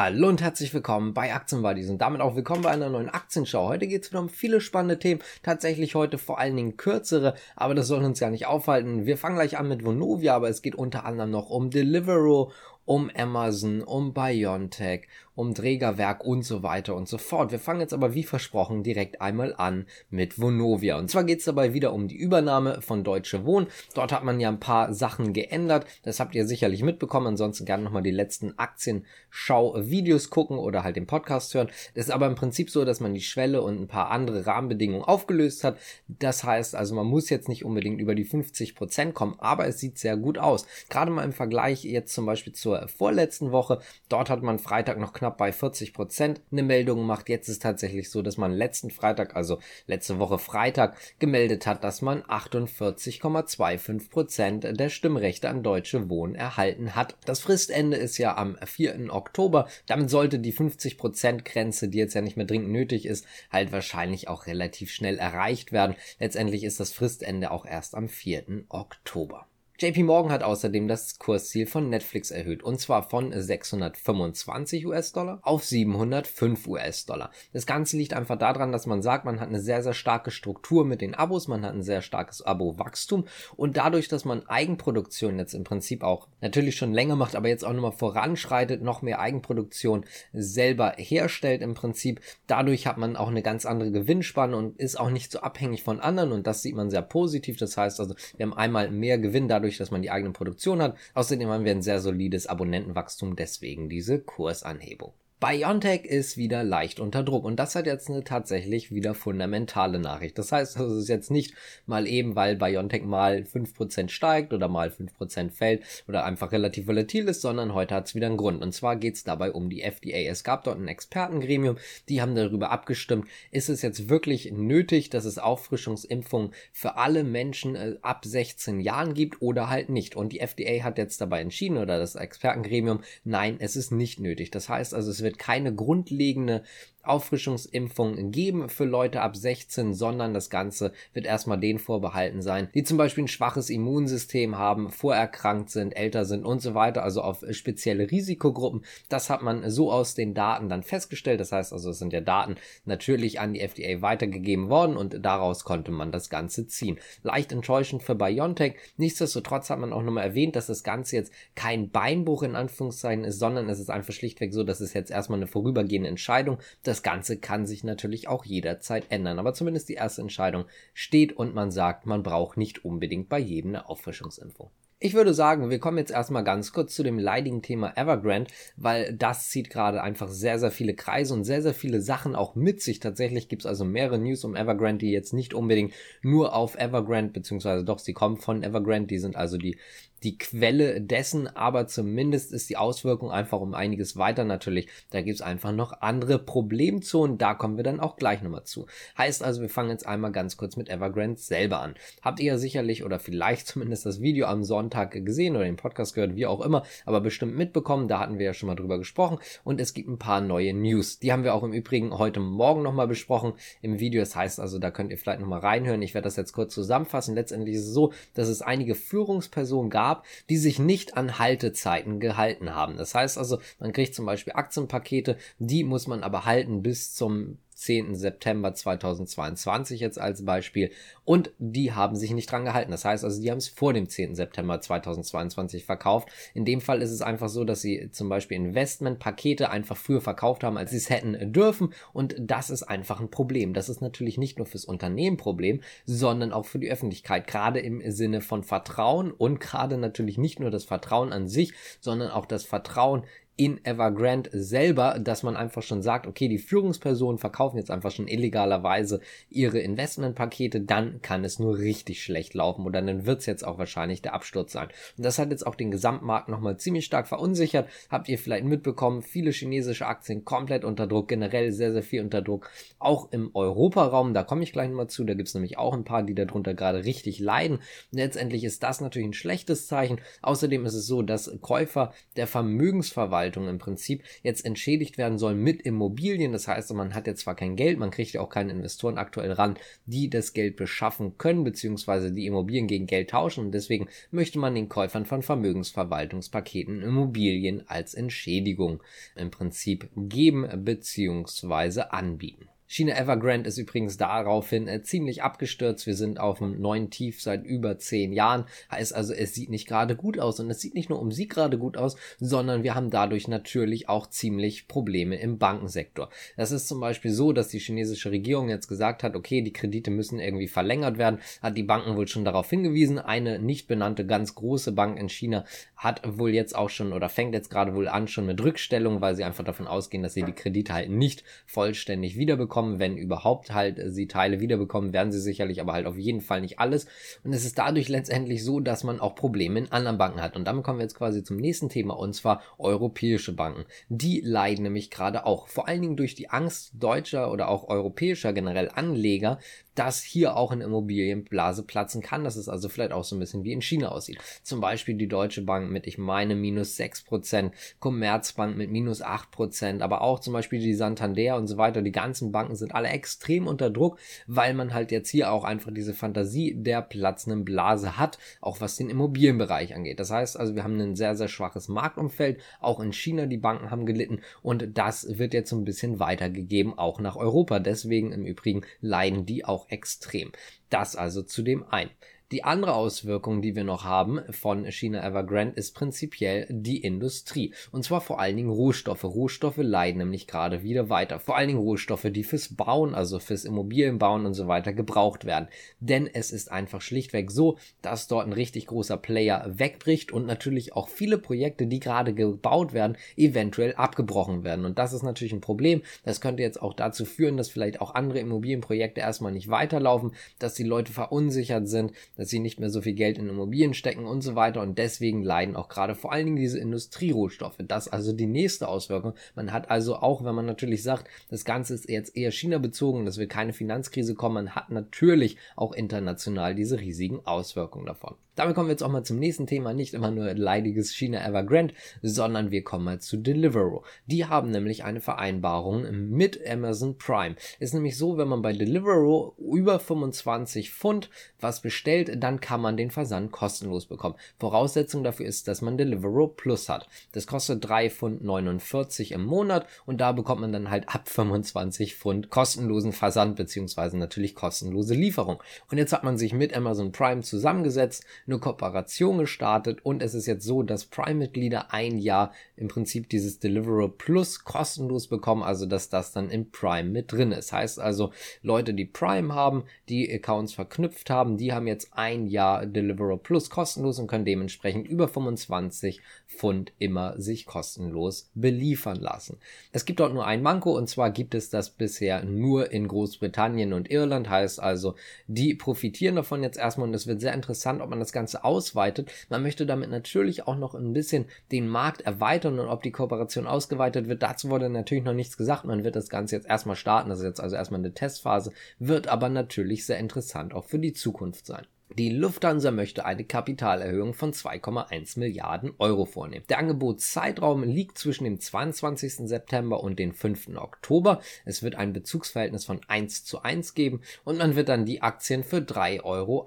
Hallo und herzlich willkommen bei Aktienbuddies und damit auch willkommen bei einer neuen Aktienschau. Heute geht es wieder um viele spannende Themen, tatsächlich heute vor allen Dingen kürzere, aber das soll uns gar nicht aufhalten. Wir fangen gleich an mit Vonovia, aber es geht unter anderem noch um Deliveroo, um Amazon, um Biontech, um Trägerwerk und so weiter und so fort. Wir fangen jetzt aber wie versprochen direkt einmal an mit Vonovia. Und zwar geht es dabei wieder um die Übernahme von Deutsche Wohnen. Dort hat man ja ein paar Sachen geändert. Das habt ihr sicherlich mitbekommen. Ansonsten gerne nochmal die letzten Aktienschau-Videos gucken oder halt den Podcast hören. Das ist aber im Prinzip so, dass man die Schwelle und ein paar andere Rahmenbedingungen aufgelöst hat. Das heißt also, man muss jetzt nicht unbedingt über die 50 Prozent kommen, aber es sieht sehr gut aus. Gerade mal im Vergleich jetzt zum Beispiel zur vorletzten Woche. Dort hat man Freitag noch knapp knapp bei 40 Prozent eine Meldung gemacht. Jetzt ist tatsächlich so, dass man letzten Freitag, also letzte Woche Freitag, gemeldet hat, dass man 48,25 Prozent der Stimmrechte an Deutsche Wohnen erhalten hat. Das Fristende ist ja am 4. Oktober. Damit sollte die 50 Prozent Grenze, die jetzt ja nicht mehr dringend nötig ist, halt wahrscheinlich auch relativ schnell erreicht werden. Letztendlich ist das Fristende auch erst am 4. Oktober. JP Morgan hat außerdem das Kursziel von Netflix erhöht und zwar von 625 US-Dollar auf 705 US-Dollar. Das Ganze liegt einfach daran, dass man sagt, man hat eine sehr, sehr starke Struktur mit den Abos, man hat ein sehr starkes Abo-Wachstum und dadurch, dass man Eigenproduktion jetzt im Prinzip auch natürlich schon länger macht, aber jetzt auch nochmal voranschreitet, noch mehr Eigenproduktion selber herstellt im Prinzip, dadurch hat man auch eine ganz andere Gewinnspanne und ist auch nicht so abhängig von anderen und das sieht man sehr positiv. Das heißt also, wir haben einmal mehr Gewinn dadurch, dadurch, dass man die eigene Produktion hat. Außerdem haben wir ein sehr solides Abonnentenwachstum, deswegen diese Kursanhebung. Biontech ist wieder leicht unter Druck und das hat jetzt eine tatsächlich wieder fundamentale Nachricht. Das heißt, das ist jetzt nicht mal eben, weil Biontech mal 5% steigt oder mal 5% fällt oder einfach relativ volatil ist, sondern heute hat es wieder einen Grund. Und zwar geht es dabei um die FDA. Es gab dort ein Expertengremium, die haben darüber abgestimmt, ist es jetzt wirklich nötig, dass es Auffrischungsimpfungen für alle Menschen äh, ab 16 Jahren gibt oder halt nicht. Und die FDA hat jetzt dabei entschieden oder das Expertengremium, nein, es ist nicht nötig. Das heißt also, es wird wird keine grundlegende Auffrischungsimpfung geben für Leute ab 16, sondern das Ganze wird erstmal denen vorbehalten sein, die zum Beispiel ein schwaches Immunsystem haben, vorerkrankt sind, älter sind und so weiter, also auf spezielle Risikogruppen. Das hat man so aus den Daten dann festgestellt. Das heißt also, es sind ja Daten natürlich an die FDA weitergegeben worden und daraus konnte man das Ganze ziehen. Leicht enttäuschend für BioNTech. Nichtsdestotrotz hat man auch nochmal erwähnt, dass das Ganze jetzt kein Beinbruch in Anführungszeichen ist, sondern es ist einfach schlichtweg so, dass es jetzt erstmal eine vorübergehende Entscheidung, das Ganze kann sich natürlich auch jederzeit ändern, aber zumindest die erste Entscheidung steht und man sagt, man braucht nicht unbedingt bei jedem eine Auffrischungsimpfung. Ich würde sagen, wir kommen jetzt erstmal ganz kurz zu dem leidigen Thema Evergrande, weil das zieht gerade einfach sehr, sehr viele Kreise und sehr, sehr viele Sachen auch mit sich. Tatsächlich gibt es also mehrere News um Evergrande, die jetzt nicht unbedingt nur auf Evergrande, beziehungsweise doch, sie kommen von Evergrande, die sind also die die Quelle dessen, aber zumindest ist die Auswirkung einfach um einiges weiter natürlich. Da gibt's einfach noch andere Problemzonen, da kommen wir dann auch gleich nochmal zu. Heißt also, wir fangen jetzt einmal ganz kurz mit Evergrande selber an. Habt ihr ja sicherlich oder vielleicht zumindest das Video am Sonntag gesehen oder den Podcast gehört, wie auch immer, aber bestimmt mitbekommen, da hatten wir ja schon mal drüber gesprochen und es gibt ein paar neue News. Die haben wir auch im Übrigen heute Morgen nochmal besprochen im Video. Das heißt also, da könnt ihr vielleicht nochmal reinhören. Ich werde das jetzt kurz zusammenfassen. Letztendlich ist es so, dass es einige Führungspersonen gab, gab, die sich nicht an Haltezeiten gehalten haben. Das heißt also, man kriegt zum Beispiel Aktienpakete, die muss man aber halten bis zum 10. September 2022 jetzt als Beispiel und die haben sich nicht dran gehalten. Das heißt also, die haben es vor dem 10. September 2022 verkauft. In dem Fall ist es einfach so, dass sie zum Beispiel Investmentpakete einfach früher verkauft haben, als sie es hätten dürfen und das ist einfach ein Problem. Das ist natürlich nicht nur fürs Unternehmen Problem, sondern auch für die Öffentlichkeit, gerade im Sinne von Vertrauen und gerade natürlich nicht nur das Vertrauen an sich, sondern auch das Vertrauen in Evergrande selber, dass man einfach schon sagt, okay, die Führungspersonen verkaufen jetzt einfach schon illegalerweise ihre Investmentpakete, dann kann es nur richtig schlecht laufen oder dann wird es jetzt auch wahrscheinlich der Absturz sein. Und das hat jetzt auch den Gesamtmarkt nochmal ziemlich stark verunsichert. Habt ihr vielleicht mitbekommen, viele chinesische Aktien komplett unter Druck, generell sehr, sehr viel unter Druck. Auch im Europaraum, da komme ich gleich nochmal zu, da gibt es nämlich auch ein paar, die darunter gerade richtig leiden. Letztendlich ist das natürlich ein schlechtes Zeichen. Außerdem ist es so, dass Käufer der Vermögensverwaltung Vermögensverwaltung im Prinzip jetzt entschädigt werden soll mit Immobilien. Das heißt, man hat jetzt zwar kein Geld, man kriegt ja auch keine Investoren aktuell ran, die das Geld beschaffen können, beziehungsweise die Immobilien gegen Geld tauschen. Und deswegen möchte man den Käufern von Vermögensverwaltungspaketen Immobilien als Entschädigung im Prinzip geben beziehungsweise anbieten. China Evergrande ist übrigens daraufhin äh, ziemlich abgestürzt. Wir sind auf einem neuen Tief seit über zehn Jahren. Heißt also, es sieht nicht gerade gut aus. Und es sieht nicht nur um sie gerade gut aus, sondern wir haben dadurch natürlich auch ziemlich Probleme im Bankensektor. Das ist zum Beispiel so, dass die chinesische Regierung jetzt gesagt hat, okay, die Kredite müssen irgendwie verlängert werden. Hat die Banken wohl schon darauf hingewiesen. Eine nicht benannte ganz große Bank in China hat wohl jetzt auch schon oder fängt jetzt gerade wohl an schon mit Rückstellung, weil sie einfach davon ausgehen, dass sie die Kredite halt nicht vollständig wiederbekommen wiederbekommen, wenn überhaupt halt äh, sie Teile wiederbekommen, werden sie sicherlich, aber halt auf jeden Fall nicht alles. Und es ist dadurch letztendlich so, dass man auch Probleme in anderen Banken hat. Und damit kommen wir jetzt quasi zum nächsten Thema und zwar europäische Banken. Die leiden nämlich gerade auch, vor allen Dingen durch die Angst deutscher oder auch europäischer generell Anleger, dass hier auch eine Immobilienblase platzen kann, dass es also vielleicht auch so ein bisschen wie in China aussieht. Zum Beispiel die Deutsche Bank mit, ich meine, minus 6%, Commerzbank mit minus 8%, aber auch zum Beispiel die Santander und so weiter. Die ganzen Banken sind alle extrem unter Druck, weil man halt jetzt hier auch einfach diese Fantasie der platzenden Blase hat, auch was den Immobilienbereich angeht. Das heißt also, wir haben ein sehr, sehr schwaches Marktumfeld. Auch in China, die Banken haben gelitten und das wird jetzt so ein bisschen weitergegeben, auch nach Europa. Deswegen im Übrigen leiden die auch extrem. Das also zu dem ein. Die andere Auswirkung, die wir noch haben von China Evergrande, ist prinzipiell die Industrie. Und zwar vor allen Dingen Rohstoffe. Rohstoffe leiden nämlich gerade wieder weiter. Vor allen Dingen Rohstoffe, die fürs Bauen, also fürs Immobilienbauen und so weiter gebraucht werden. Denn es ist einfach schlichtweg so, dass dort ein richtig großer Player wegbricht und natürlich auch viele Projekte, die gerade gebaut werden, eventuell abgebrochen werden. Und das ist natürlich ein Problem. Das könnte jetzt auch dazu führen, dass vielleicht auch andere Immobilienprojekte erstmal nicht weiterlaufen, dass die Leute verunsichert sind, dass sie nicht mehr so viel Geld in Immobilien stecken und so weiter und deswegen leiden auch gerade vor allen Dingen diese Industrierohstoffe. Das ist also die nächste Auswirkung. Man hat also auch, wenn man natürlich sagt, das Ganze ist jetzt eher China bezogen, dass wir keine Finanzkrise kommen, man hat natürlich auch international diese riesigen Auswirkungen davon. Damit kommen wir jetzt auch mal zum nächsten Thema. Nicht immer nur leidiges China Evergrande, sondern wir kommen mal zu Deliveroo. Die haben nämlich eine Vereinbarung mit Amazon Prime. Ist nämlich so, wenn man bei Deliveroo über 25 Pfund was bestellt, dann kann man den Versand kostenlos bekommen. Voraussetzung dafür ist, dass man Deliveroo Plus hat. Das kostet 3 Pfund 49 im Monat und da bekommt man dann halt ab 25 Pfund kostenlosen Versand beziehungsweise natürlich kostenlose Lieferung. Und jetzt hat man sich mit Amazon Prime zusammengesetzt, eine Kooperation gestartet und es ist jetzt so, dass Prime-Mitglieder ein Jahr im Prinzip dieses Deliveroo Plus kostenlos bekommen, also dass das dann in Prime mit drin ist. Heißt also, Leute, die Prime haben, die Accounts verknüpft haben, die haben jetzt ein Jahr Deliveroo Plus kostenlos und können dementsprechend über 25 Pfund immer sich kostenlos beliefern lassen. Es gibt dort nur ein Manko und zwar gibt es das bisher nur in Großbritannien und Irland. Heißt also, die profitieren davon jetzt erstmal und es wird sehr interessant, ob man das Ganze ausweitet. Man möchte damit natürlich auch noch ein bisschen den Markt erweitern und ob die Kooperation ausgeweitet wird. Dazu wurde natürlich noch nichts gesagt. Man wird das Ganze jetzt erstmal starten. Das ist jetzt also erstmal eine Testphase, wird aber natürlich sehr interessant auch für die Zukunft sein. Die Lufthansa möchte eine Kapitalerhöhung von 2,1 Milliarden Euro vornehmen. Der Angebotszeitraum liegt zwischen dem 22. September und dem 5. Oktober. Es wird ein Bezugsverhältnis von 1 zu 1 geben und man wird dann die Aktien für 3,58 Euro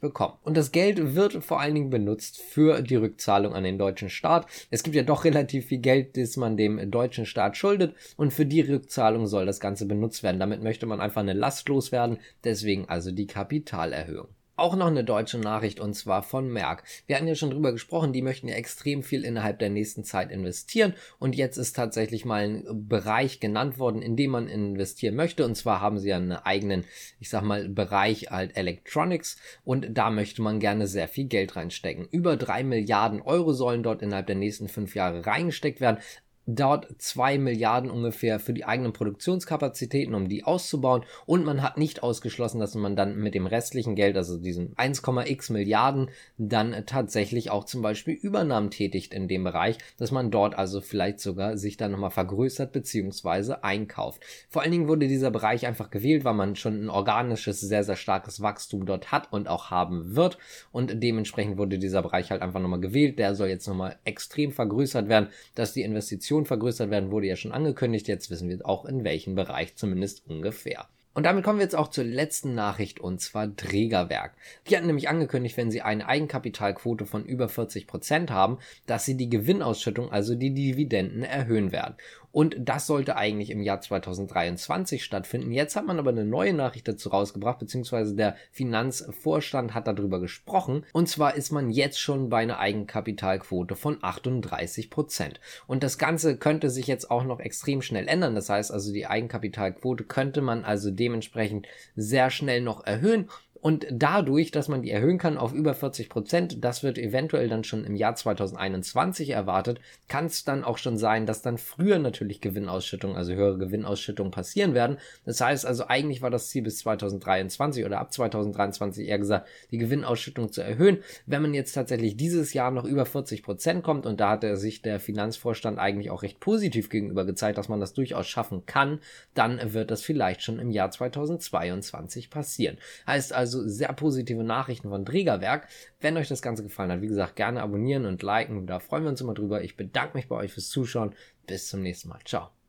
bekommen. Und das Geld wird vor allen Dingen benutzt für die Rückzahlung an den deutschen Staat. Es gibt ja doch relativ viel Geld, das man dem deutschen Staat schuldet und für die Rückzahlung soll das Ganze benutzt werden. Damit möchte man einfach eine Last loswerden. Deswegen also die Kapitalerhöhung. Auch noch eine deutsche Nachricht und zwar von Merck. Wir hatten ja schon drüber gesprochen, die möchten ja extrem viel innerhalb der nächsten Zeit investieren und jetzt ist tatsächlich mal ein Bereich genannt worden, in dem man investieren möchte und zwar haben sie ja einen eigenen, ich sag mal, Bereich halt Electronics und da möchte man gerne sehr viel Geld reinstecken. Über drei Milliarden Euro sollen dort innerhalb der nächsten fünf Jahre reingesteckt werden dort zwei Milliarden ungefähr für die eigenen Produktionskapazitäten, um die auszubauen. Und man hat nicht ausgeschlossen, dass man dann mit dem restlichen Geld, also diesen 1,x Milliarden, dann tatsächlich auch zum Beispiel Übernahmen tätigt in dem Bereich, dass man dort also vielleicht sogar sich dann nochmal vergrößert bzw. einkauft. Vor allen Dingen wurde dieser Bereich einfach gewählt, weil man schon ein organisches, sehr, sehr starkes Wachstum dort hat und auch haben wird. Und dementsprechend wurde dieser Bereich halt einfach nochmal gewählt. Der soll jetzt nochmal extrem vergrößert werden, dass die Investitionen Produktion vergrößert werden, wurde ja schon angekündigt. Jetzt wissen wir auch in welchem Bereich zumindest ungefähr. Und damit kommen wir jetzt auch zur letzten Nachricht und zwar Trägerwerk. Die hatten nämlich angekündigt, wenn sie eine Eigenkapitalquote von über 40 Prozent haben, dass sie die Gewinnausschüttung, also die Dividenden erhöhen werden. Und das sollte eigentlich im Jahr 2023 stattfinden. Jetzt hat man aber eine neue Nachricht dazu rausgebracht, beziehungsweise der Finanzvorstand hat darüber gesprochen. Und zwar ist man jetzt schon bei einer Eigenkapitalquote von 38 Prozent. Und das Ganze könnte sich jetzt auch noch extrem schnell ändern. Das heißt also, die Eigenkapitalquote könnte man also dementsprechend sehr schnell noch erhöhen. Und dadurch, dass man die erhöhen kann auf über 40 Prozent, das wird eventuell dann schon im Jahr 2021 erwartet, kann es dann auch schon sein, dass dann früher natürlich Gewinnausschüttungen, also höhere Gewinnausschüttungen passieren werden. Das heißt also, eigentlich war das Ziel bis 2023 oder ab 2023 eher gesagt, die Gewinnausschüttung zu erhöhen. Wenn man jetzt tatsächlich dieses Jahr noch über 40 Prozent kommt, und da hat er sich der Finanzvorstand eigentlich auch recht positiv gegenüber gezeigt, dass man das durchaus schaffen kann, dann wird das vielleicht schon im Jahr 2022 passieren. Heißt also, also sehr positive Nachrichten von Trägerwerk. Wenn euch das Ganze gefallen hat, wie gesagt, gerne abonnieren und liken. Da freuen wir uns immer drüber. Ich bedanke mich bei euch fürs Zuschauen. Bis zum nächsten Mal. Ciao.